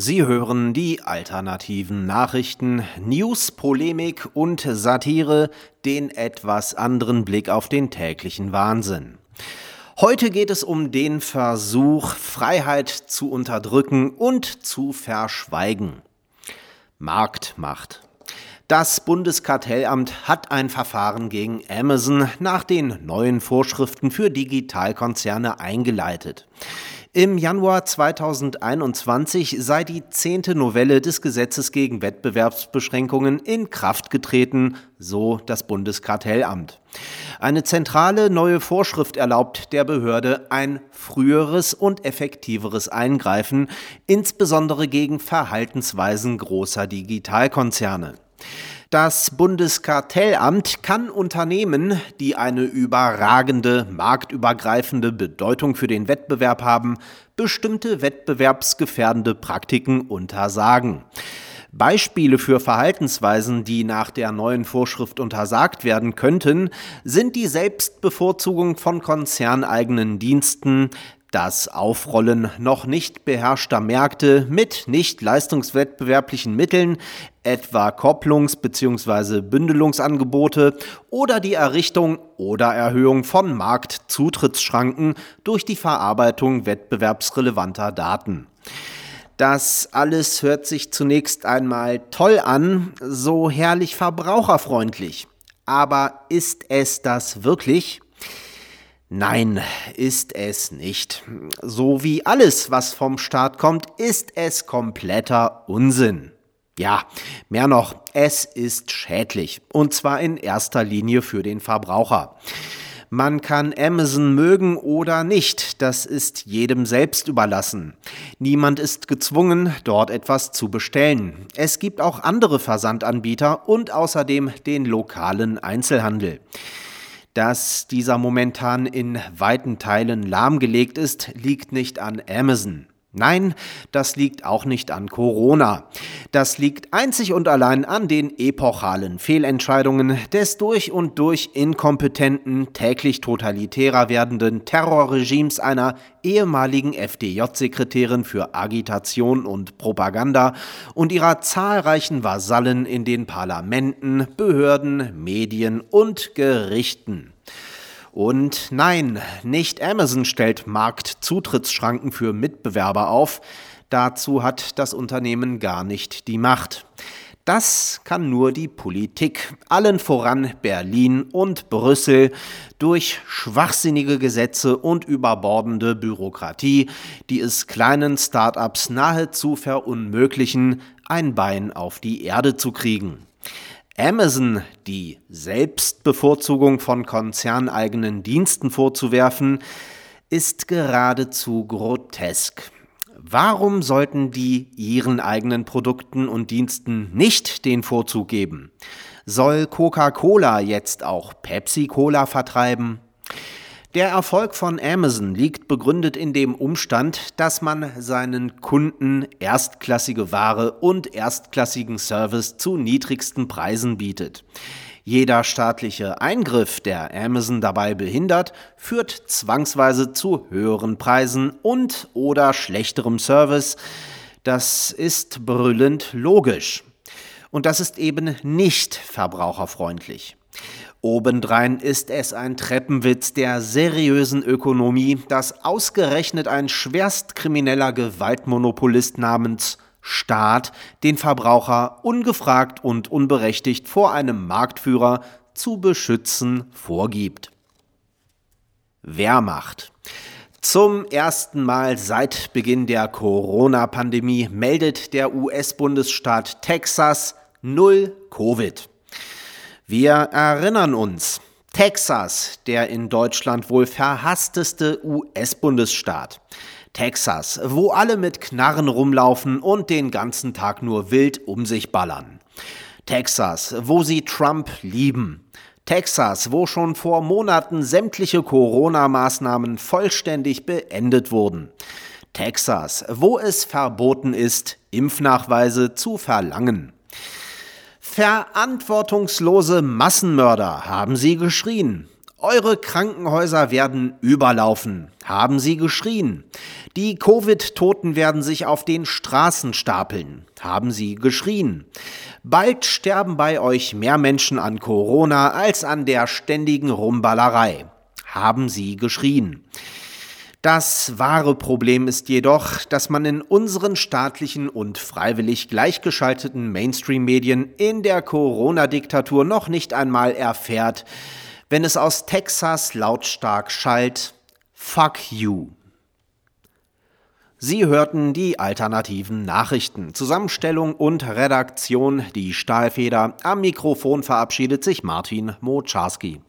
Sie hören die alternativen Nachrichten, News, Polemik und Satire, den etwas anderen Blick auf den täglichen Wahnsinn. Heute geht es um den Versuch, Freiheit zu unterdrücken und zu verschweigen. Marktmacht. Das Bundeskartellamt hat ein Verfahren gegen Amazon nach den neuen Vorschriften für Digitalkonzerne eingeleitet. Im Januar 2021 sei die zehnte Novelle des Gesetzes gegen Wettbewerbsbeschränkungen in Kraft getreten, so das Bundeskartellamt. Eine zentrale neue Vorschrift erlaubt der Behörde ein früheres und effektiveres Eingreifen, insbesondere gegen Verhaltensweisen großer Digitalkonzerne. Das Bundeskartellamt kann Unternehmen, die eine überragende marktübergreifende Bedeutung für den Wettbewerb haben, bestimmte wettbewerbsgefährdende Praktiken untersagen. Beispiele für Verhaltensweisen, die nach der neuen Vorschrift untersagt werden könnten, sind die Selbstbevorzugung von konzerneigenen Diensten, das Aufrollen noch nicht beherrschter Märkte mit nicht leistungswettbewerblichen Mitteln, etwa Kopplungs- bzw. Bündelungsangebote oder die Errichtung oder Erhöhung von Marktzutrittsschranken durch die Verarbeitung wettbewerbsrelevanter Daten. Das alles hört sich zunächst einmal toll an, so herrlich verbraucherfreundlich. Aber ist es das wirklich? Nein, ist es nicht. So wie alles, was vom Staat kommt, ist es kompletter Unsinn. Ja, mehr noch, es ist schädlich. Und zwar in erster Linie für den Verbraucher. Man kann Amazon mögen oder nicht, das ist jedem selbst überlassen. Niemand ist gezwungen, dort etwas zu bestellen. Es gibt auch andere Versandanbieter und außerdem den lokalen Einzelhandel. Dass dieser momentan in weiten Teilen lahmgelegt ist, liegt nicht an Amazon. Nein, das liegt auch nicht an Corona. Das liegt einzig und allein an den epochalen Fehlentscheidungen des durch und durch inkompetenten, täglich totalitärer werdenden Terrorregimes einer ehemaligen FDJ-Sekretärin für Agitation und Propaganda und ihrer zahlreichen Vasallen in den Parlamenten, Behörden, Medien und Gerichten. Und nein, nicht Amazon stellt Marktzutrittsschranken für Mitbewerber auf. Dazu hat das Unternehmen gar nicht die Macht. Das kann nur die Politik, allen voran Berlin und Brüssel, durch schwachsinnige Gesetze und überbordende Bürokratie, die es kleinen Start-ups nahezu verunmöglichen, ein Bein auf die Erde zu kriegen. Amazon die Selbstbevorzugung von konzerneigenen Diensten vorzuwerfen, ist geradezu grotesk. Warum sollten die ihren eigenen Produkten und Diensten nicht den Vorzug geben? Soll Coca-Cola jetzt auch Pepsi-Cola vertreiben? Der Erfolg von Amazon liegt begründet in dem Umstand, dass man seinen Kunden erstklassige Ware und erstklassigen Service zu niedrigsten Preisen bietet. Jeder staatliche Eingriff, der Amazon dabei behindert, führt zwangsweise zu höheren Preisen und oder schlechterem Service. Das ist brüllend logisch. Und das ist eben nicht verbraucherfreundlich. Obendrein ist es ein Treppenwitz der seriösen Ökonomie, dass ausgerechnet ein schwerstkrimineller Gewaltmonopolist namens Staat den Verbraucher ungefragt und unberechtigt vor einem Marktführer zu beschützen vorgibt. Wehrmacht. Zum ersten Mal seit Beginn der Corona-Pandemie meldet der US-Bundesstaat Texas null Covid. Wir erinnern uns, Texas, der in Deutschland wohl verhassteste US-Bundesstaat. Texas, wo alle mit Knarren rumlaufen und den ganzen Tag nur wild um sich ballern. Texas, wo sie Trump lieben. Texas, wo schon vor Monaten sämtliche Corona-Maßnahmen vollständig beendet wurden. Texas, wo es verboten ist, Impfnachweise zu verlangen. Verantwortungslose Massenmörder haben sie geschrien. Eure Krankenhäuser werden überlaufen, haben sie geschrien. Die Covid-Toten werden sich auf den Straßen stapeln, haben sie geschrien. Bald sterben bei euch mehr Menschen an Corona als an der ständigen Rumballerei, haben sie geschrien. Das wahre Problem ist jedoch, dass man in unseren staatlichen und freiwillig gleichgeschalteten Mainstream-Medien in der Corona-Diktatur noch nicht einmal erfährt, wenn es aus Texas lautstark schallt, Fuck you. Sie hörten die alternativen Nachrichten. Zusammenstellung und Redaktion die Stahlfeder. Am Mikrofon verabschiedet sich Martin Moczarski.